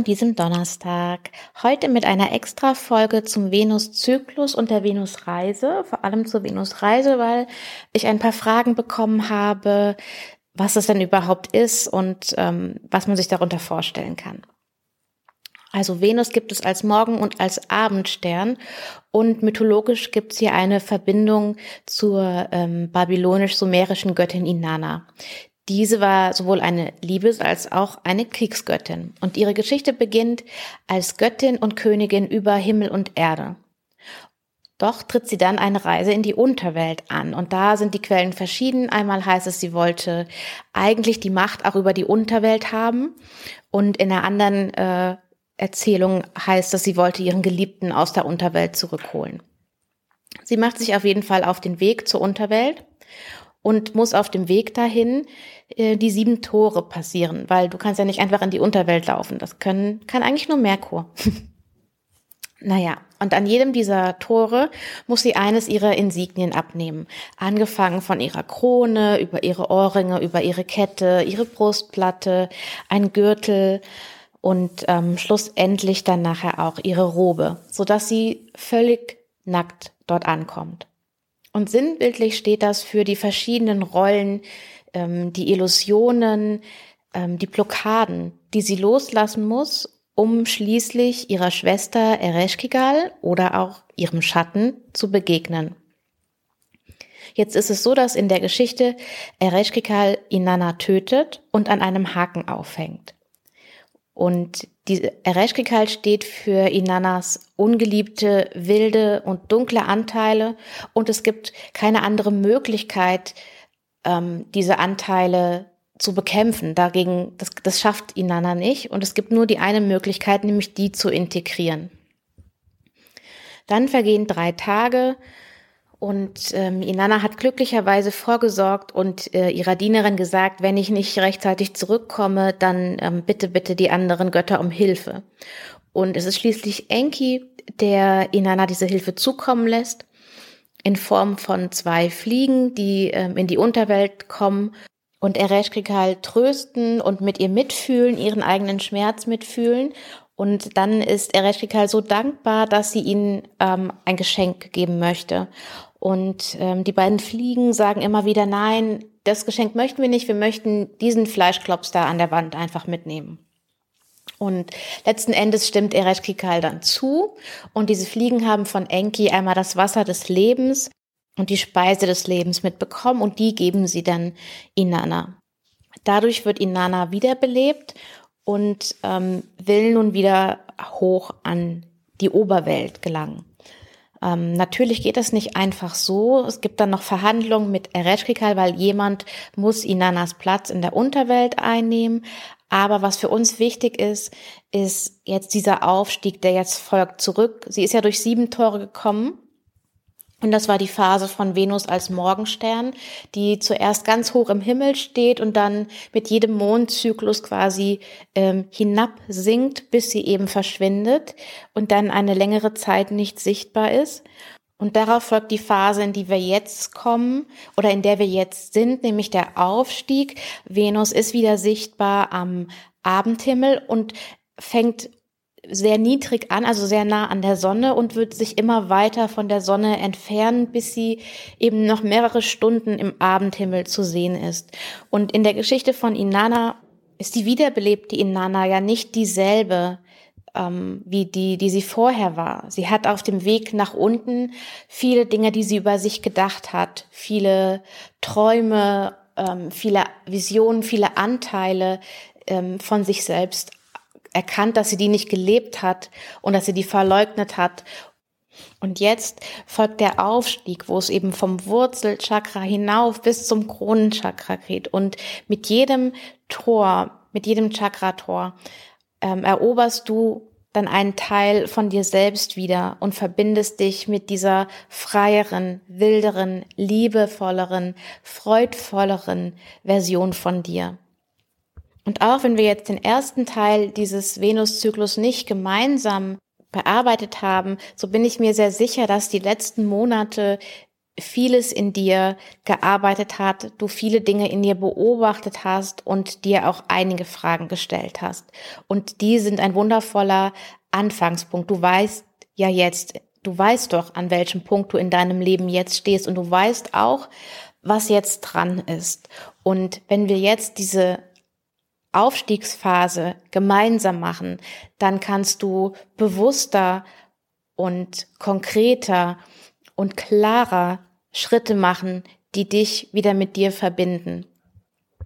an diesem Donnerstag. Heute mit einer extra Folge zum Venuszyklus und der Venusreise, vor allem zur Venusreise, weil ich ein paar Fragen bekommen habe, was es denn überhaupt ist und ähm, was man sich darunter vorstellen kann. Also Venus gibt es als Morgen- und als Abendstern und mythologisch gibt es hier eine Verbindung zur ähm, babylonisch-sumerischen Göttin Inanna. Diese war sowohl eine Liebes- als auch eine Kriegsgöttin und ihre Geschichte beginnt als Göttin und Königin über Himmel und Erde. Doch tritt sie dann eine Reise in die Unterwelt an und da sind die Quellen verschieden. Einmal heißt es, sie wollte eigentlich die Macht auch über die Unterwelt haben und in der anderen äh, Erzählung heißt es, sie wollte ihren Geliebten aus der Unterwelt zurückholen. Sie macht sich auf jeden Fall auf den Weg zur Unterwelt und muss auf dem Weg dahin äh, die sieben Tore passieren, weil du kannst ja nicht einfach in die Unterwelt laufen. Das können, kann eigentlich nur Merkur. naja, und an jedem dieser Tore muss sie eines ihrer Insignien abnehmen. Angefangen von ihrer Krone, über ihre Ohrringe, über ihre Kette, ihre Brustplatte, ein Gürtel und ähm, schlussendlich dann nachher auch ihre Robe, sodass sie völlig nackt dort ankommt. Und sinnbildlich steht das für die verschiedenen Rollen, ähm, die Illusionen, ähm, die Blockaden, die sie loslassen muss, um schließlich ihrer Schwester Ereshkigal oder auch ihrem Schatten zu begegnen. Jetzt ist es so, dass in der Geschichte Ereshkigal Inanna tötet und an einem Haken aufhängt. Und die Ereshkigal steht für Inanas ungeliebte, wilde und dunkle Anteile und es gibt keine andere Möglichkeit, ähm, diese Anteile zu bekämpfen. Dagegen, das, das schafft Inanna nicht und es gibt nur die eine Möglichkeit, nämlich die zu integrieren. Dann vergehen drei Tage und ähm, Inanna hat glücklicherweise vorgesorgt und äh, ihrer Dienerin gesagt, wenn ich nicht rechtzeitig zurückkomme, dann ähm, bitte, bitte die anderen Götter um Hilfe. Und es ist schließlich Enki, der Inanna diese Hilfe zukommen lässt, in Form von zwei Fliegen, die ähm, in die Unterwelt kommen und Ereshkigal trösten und mit ihr mitfühlen, ihren eigenen Schmerz mitfühlen. Und dann ist Ereshkigal so dankbar, dass sie ihnen ähm, ein Geschenk geben möchte. Und ähm, die beiden Fliegen sagen immer wieder, nein, das Geschenk möchten wir nicht, wir möchten diesen Fleischklops da an der Wand einfach mitnehmen. Und letzten Endes stimmt Ereshkigal dann zu und diese Fliegen haben von Enki einmal das Wasser des Lebens und die Speise des Lebens mitbekommen und die geben sie dann Inanna. Dadurch wird Inanna wiederbelebt und ähm, will nun wieder hoch an die Oberwelt gelangen. Ähm, natürlich geht das nicht einfach so. Es gibt dann noch Verhandlungen mit Ereshkigal, weil jemand muss Inanas Platz in der Unterwelt einnehmen. Aber was für uns wichtig ist, ist jetzt dieser Aufstieg, der jetzt folgt zurück. Sie ist ja durch sieben Tore gekommen und das war die Phase von Venus als Morgenstern, die zuerst ganz hoch im Himmel steht und dann mit jedem Mondzyklus quasi ähm, hinabsinkt, bis sie eben verschwindet und dann eine längere Zeit nicht sichtbar ist. Und darauf folgt die Phase, in die wir jetzt kommen oder in der wir jetzt sind, nämlich der Aufstieg. Venus ist wieder sichtbar am Abendhimmel und fängt sehr niedrig an, also sehr nah an der Sonne und wird sich immer weiter von der Sonne entfernen, bis sie eben noch mehrere Stunden im Abendhimmel zu sehen ist. Und in der Geschichte von Inanna ist die wiederbelebte Inanna ja nicht dieselbe ähm, wie die, die sie vorher war. Sie hat auf dem Weg nach unten viele Dinge, die sie über sich gedacht hat, viele Träume, ähm, viele Visionen, viele Anteile ähm, von sich selbst erkannt, dass sie die nicht gelebt hat und dass sie die verleugnet hat. Und jetzt folgt der Aufstieg, wo es eben vom Wurzelchakra hinauf bis zum Kronenchakra geht. Und mit jedem Tor, mit jedem Chakrator ähm, eroberst du dann einen Teil von dir selbst wieder und verbindest dich mit dieser freieren, wilderen, liebevolleren, freudvolleren Version von dir. Und auch wenn wir jetzt den ersten Teil dieses Venuszyklus nicht gemeinsam bearbeitet haben, so bin ich mir sehr sicher, dass die letzten Monate vieles in dir gearbeitet hat, du viele Dinge in dir beobachtet hast und dir auch einige Fragen gestellt hast. Und die sind ein wundervoller Anfangspunkt. Du weißt ja jetzt, du weißt doch, an welchem Punkt du in deinem Leben jetzt stehst und du weißt auch, was jetzt dran ist. Und wenn wir jetzt diese Aufstiegsphase gemeinsam machen, dann kannst du bewusster und konkreter und klarer Schritte machen, die dich wieder mit dir verbinden.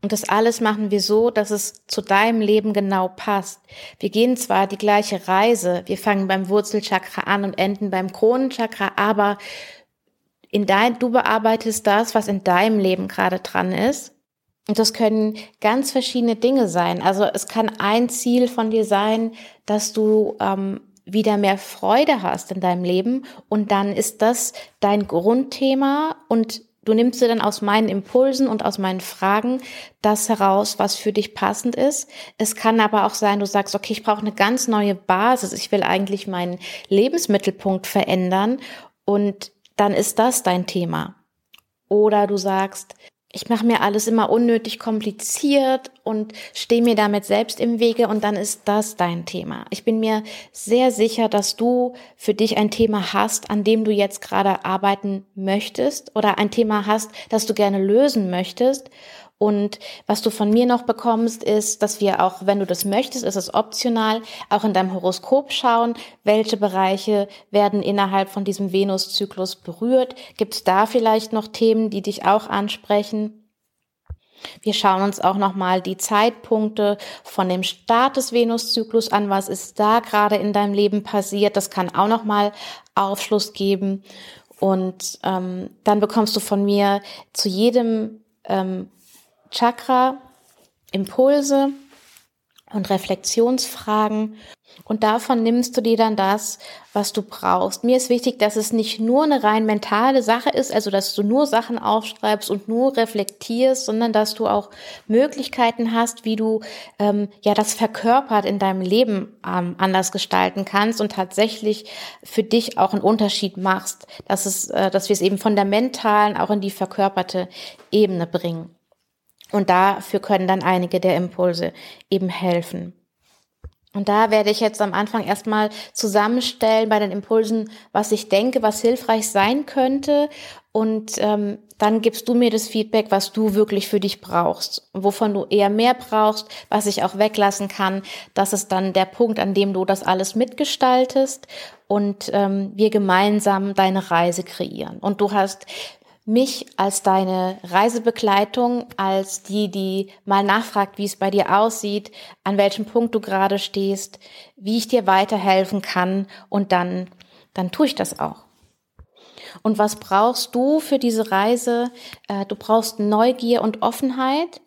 Und das alles machen wir so, dass es zu deinem Leben genau passt. Wir gehen zwar die gleiche Reise, wir fangen beim Wurzelchakra an und enden beim Kronenchakra, aber in dein, du bearbeitest das, was in deinem Leben gerade dran ist. Und das können ganz verschiedene Dinge sein. Also es kann ein Ziel von dir sein, dass du ähm, wieder mehr Freude hast in deinem Leben und dann ist das dein Grundthema und du nimmst dir dann aus meinen Impulsen und aus meinen Fragen das heraus, was für dich passend ist. Es kann aber auch sein, du sagst, okay, ich brauche eine ganz neue Basis, ich will eigentlich meinen Lebensmittelpunkt verändern und dann ist das dein Thema. Oder du sagst, ich mache mir alles immer unnötig kompliziert und stehe mir damit selbst im Wege und dann ist das dein Thema. Ich bin mir sehr sicher, dass du für dich ein Thema hast, an dem du jetzt gerade arbeiten möchtest oder ein Thema hast, das du gerne lösen möchtest und was du von mir noch bekommst, ist, dass wir auch, wenn du das möchtest, ist es optional, auch in deinem Horoskop schauen, welche Bereiche werden innerhalb von diesem Venuszyklus berührt. Gibt es da vielleicht noch Themen, die dich auch ansprechen? Wir schauen uns auch nochmal die Zeitpunkte von dem Start des Venuszyklus an. Was ist da gerade in deinem Leben passiert? Das kann auch nochmal Aufschluss geben. Und ähm, dann bekommst du von mir zu jedem ähm, Chakra, Impulse und Reflexionsfragen und davon nimmst du dir dann das, was du brauchst. Mir ist wichtig, dass es nicht nur eine rein mentale Sache ist, also dass du nur Sachen aufschreibst und nur reflektierst, sondern dass du auch Möglichkeiten hast, wie du ähm, ja das verkörpert in deinem Leben ähm, anders gestalten kannst und tatsächlich für dich auch einen Unterschied machst, dass es, äh, dass wir es eben von der mentalen auch in die verkörperte Ebene bringen. Und dafür können dann einige der Impulse eben helfen. Und da werde ich jetzt am Anfang erstmal zusammenstellen bei den Impulsen, was ich denke, was hilfreich sein könnte. Und ähm, dann gibst du mir das Feedback, was du wirklich für dich brauchst, wovon du eher mehr brauchst, was ich auch weglassen kann. Das ist dann der Punkt, an dem du das alles mitgestaltest und ähm, wir gemeinsam deine Reise kreieren. Und du hast mich als deine Reisebegleitung, als die, die mal nachfragt, wie es bei dir aussieht, an welchem Punkt du gerade stehst, wie ich dir weiterhelfen kann und dann, dann tue ich das auch. Und was brauchst du für diese Reise? Äh, du brauchst Neugier und Offenheit.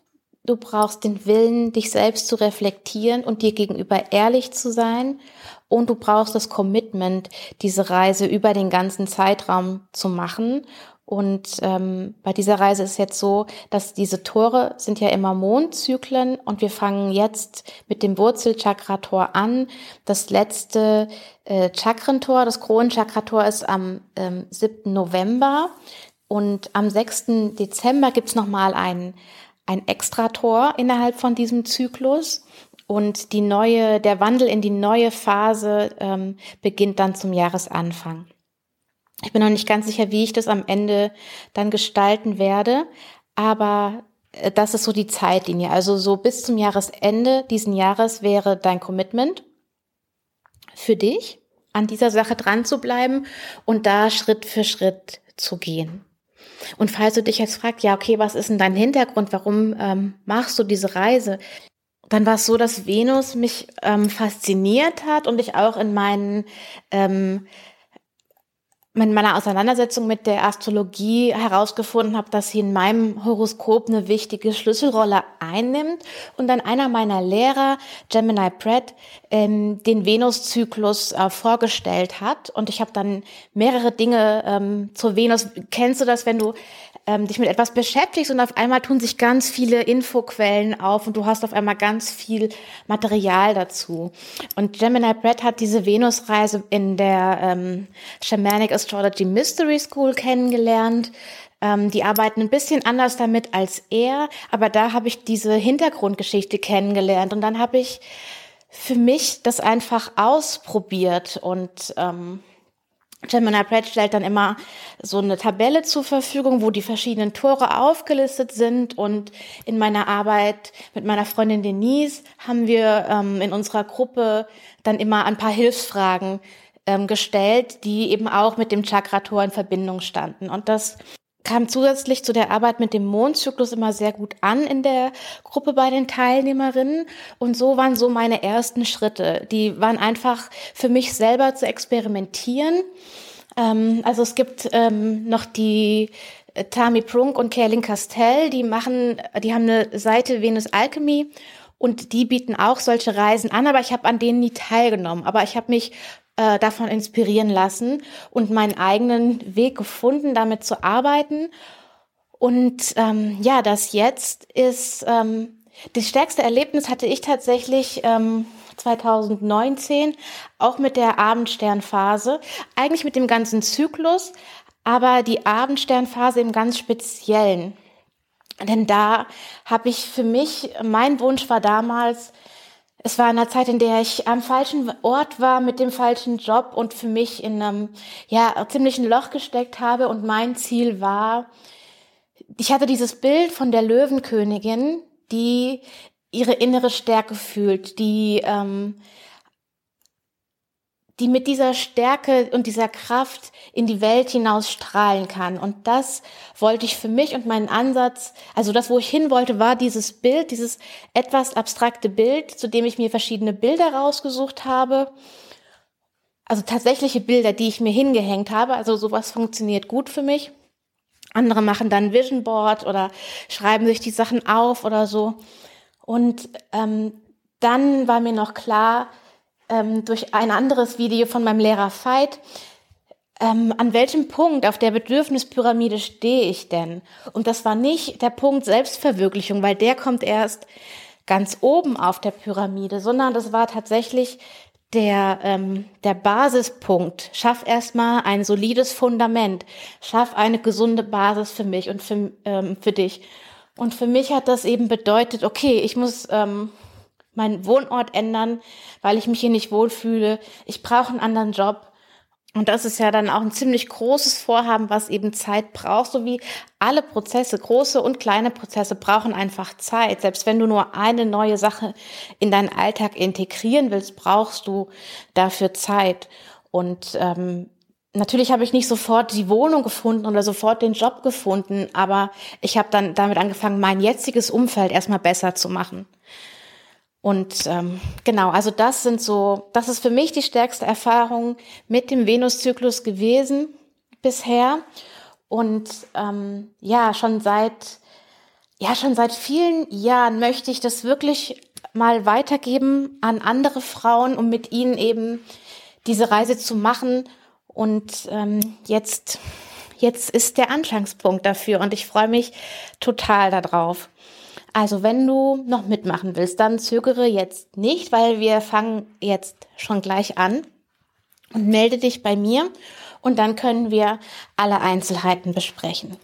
Du brauchst den Willen, dich selbst zu reflektieren und dir gegenüber ehrlich zu sein. Und du brauchst das Commitment, diese Reise über den ganzen Zeitraum zu machen und ähm, bei dieser Reise ist jetzt so, dass diese Tore sind ja immer Mondzyklen und wir fangen jetzt mit dem Wurzelchakrator an. Das letzte äh, Chakrentor, das Kronenchakrator ist am ähm, 7. November und am 6. Dezember gibt's nochmal ein, ein Extrator innerhalb von diesem Zyklus. Und die neue, der Wandel in die neue Phase ähm, beginnt dann zum Jahresanfang. Ich bin noch nicht ganz sicher, wie ich das am Ende dann gestalten werde, aber äh, das ist so die Zeitlinie. Also so bis zum Jahresende diesen Jahres wäre dein Commitment für dich, an dieser Sache dran zu bleiben und da Schritt für Schritt zu gehen. Und falls du dich jetzt fragst, ja, okay, was ist denn dein Hintergrund? Warum ähm, machst du diese Reise? Dann war es so, dass Venus mich ähm, fasziniert hat und ich auch in meinen ähm, in meiner Auseinandersetzung mit der Astrologie herausgefunden habe, dass sie in meinem Horoskop eine wichtige Schlüsselrolle einnimmt und dann einer meiner Lehrer, Gemini Pratt, ähm, den Venuszyklus äh, vorgestellt hat und ich habe dann mehrere Dinge ähm, zur Venus. Kennst du das, wenn du ähm, dich mit etwas beschäftigst und auf einmal tun sich ganz viele Infoquellen auf und du hast auf einmal ganz viel Material dazu. Und Gemini Brett hat diese Venusreise in der ähm, Shamanic Astrology Mystery School kennengelernt. Ähm, die arbeiten ein bisschen anders damit als er, aber da habe ich diese Hintergrundgeschichte kennengelernt und dann habe ich für mich das einfach ausprobiert und ähm, Gemini Pratt stellt dann immer so eine Tabelle zur Verfügung, wo die verschiedenen Tore aufgelistet sind. Und in meiner Arbeit mit meiner Freundin Denise haben wir ähm, in unserer Gruppe dann immer ein paar Hilfsfragen ähm, gestellt, die eben auch mit dem Chakrator in Verbindung standen. Und das kam zusätzlich zu der Arbeit mit dem Mondzyklus immer sehr gut an in der Gruppe bei den Teilnehmerinnen. Und so waren so meine ersten Schritte. Die waren einfach für mich selber zu experimentieren. Ähm, also es gibt ähm, noch die äh, Tami Prunk und Kerlin Castell, die machen, die haben eine Seite Venus Alchemy und die bieten auch solche Reisen an, aber ich habe an denen nie teilgenommen. Aber ich habe mich äh, davon inspirieren lassen und meinen eigenen Weg gefunden, damit zu arbeiten. Und ähm, ja, das jetzt ist ähm, das stärkste Erlebnis hatte ich tatsächlich ähm, 2019, auch mit der Abendsternphase, eigentlich mit dem ganzen Zyklus, aber die Abendsternphase im ganz speziellen. Denn da habe ich für mich, mein Wunsch war damals, es war eine Zeit, in der ich am falschen Ort war, mit dem falschen Job und für mich in einem ja, ziemlichen Loch gesteckt habe. Und mein Ziel war, ich hatte dieses Bild von der Löwenkönigin, die ihre innere Stärke fühlt, die, ähm, die mit dieser Stärke und dieser Kraft in die Welt hinaus strahlen kann. Und das wollte ich für mich und meinen Ansatz, also das, wo ich hin wollte, war dieses Bild, dieses etwas abstrakte Bild, zu dem ich mir verschiedene Bilder rausgesucht habe. Also tatsächliche Bilder, die ich mir hingehängt habe. Also sowas funktioniert gut für mich. Andere machen dann Vision Board oder schreiben sich die Sachen auf oder so. Und ähm, dann war mir noch klar, ähm, durch ein anderes Video von meinem Lehrer Veit, ähm, an welchem Punkt auf der Bedürfnispyramide stehe ich denn? Und das war nicht der Punkt Selbstverwirklichung, weil der kommt erst ganz oben auf der Pyramide, sondern das war tatsächlich der, ähm, der Basispunkt. Schaff erstmal ein solides Fundament. Schaff eine gesunde Basis für mich und für, ähm, für dich. Und für mich hat das eben bedeutet, okay, ich muss ähm, meinen Wohnort ändern, weil ich mich hier nicht wohlfühle. Ich brauche einen anderen Job. Und das ist ja dann auch ein ziemlich großes Vorhaben, was eben Zeit braucht, so wie alle Prozesse, große und kleine Prozesse brauchen einfach Zeit. Selbst wenn du nur eine neue Sache in deinen Alltag integrieren willst, brauchst du dafür Zeit. Und ähm, natürlich habe ich nicht sofort die Wohnung gefunden oder sofort den Job gefunden, aber ich habe dann damit angefangen, mein jetziges Umfeld erstmal besser zu machen. Und ähm, genau, also das sind so, das ist für mich die stärkste Erfahrung mit dem Venuszyklus gewesen bisher. Und ähm, ja, schon seit ja schon seit vielen Jahren möchte ich das wirklich mal weitergeben an andere Frauen, um mit ihnen eben diese Reise zu machen und ähm, jetzt, jetzt ist der Anschlagspunkt dafür und ich freue mich total darauf. Also wenn du noch mitmachen willst, dann zögere jetzt nicht, weil wir fangen jetzt schon gleich an und melde dich bei mir und dann können wir alle Einzelheiten besprechen.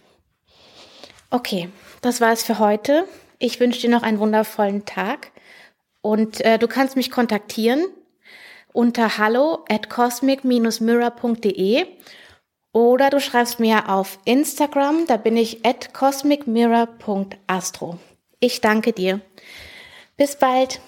Okay, das war es für heute. Ich wünsche dir noch einen wundervollen Tag und äh, du kannst mich kontaktieren unter hallo at cosmic-mirror.de oder du schreibst mir auf Instagram, da bin ich at cosmicmirror.astro. Ich danke dir. Bis bald.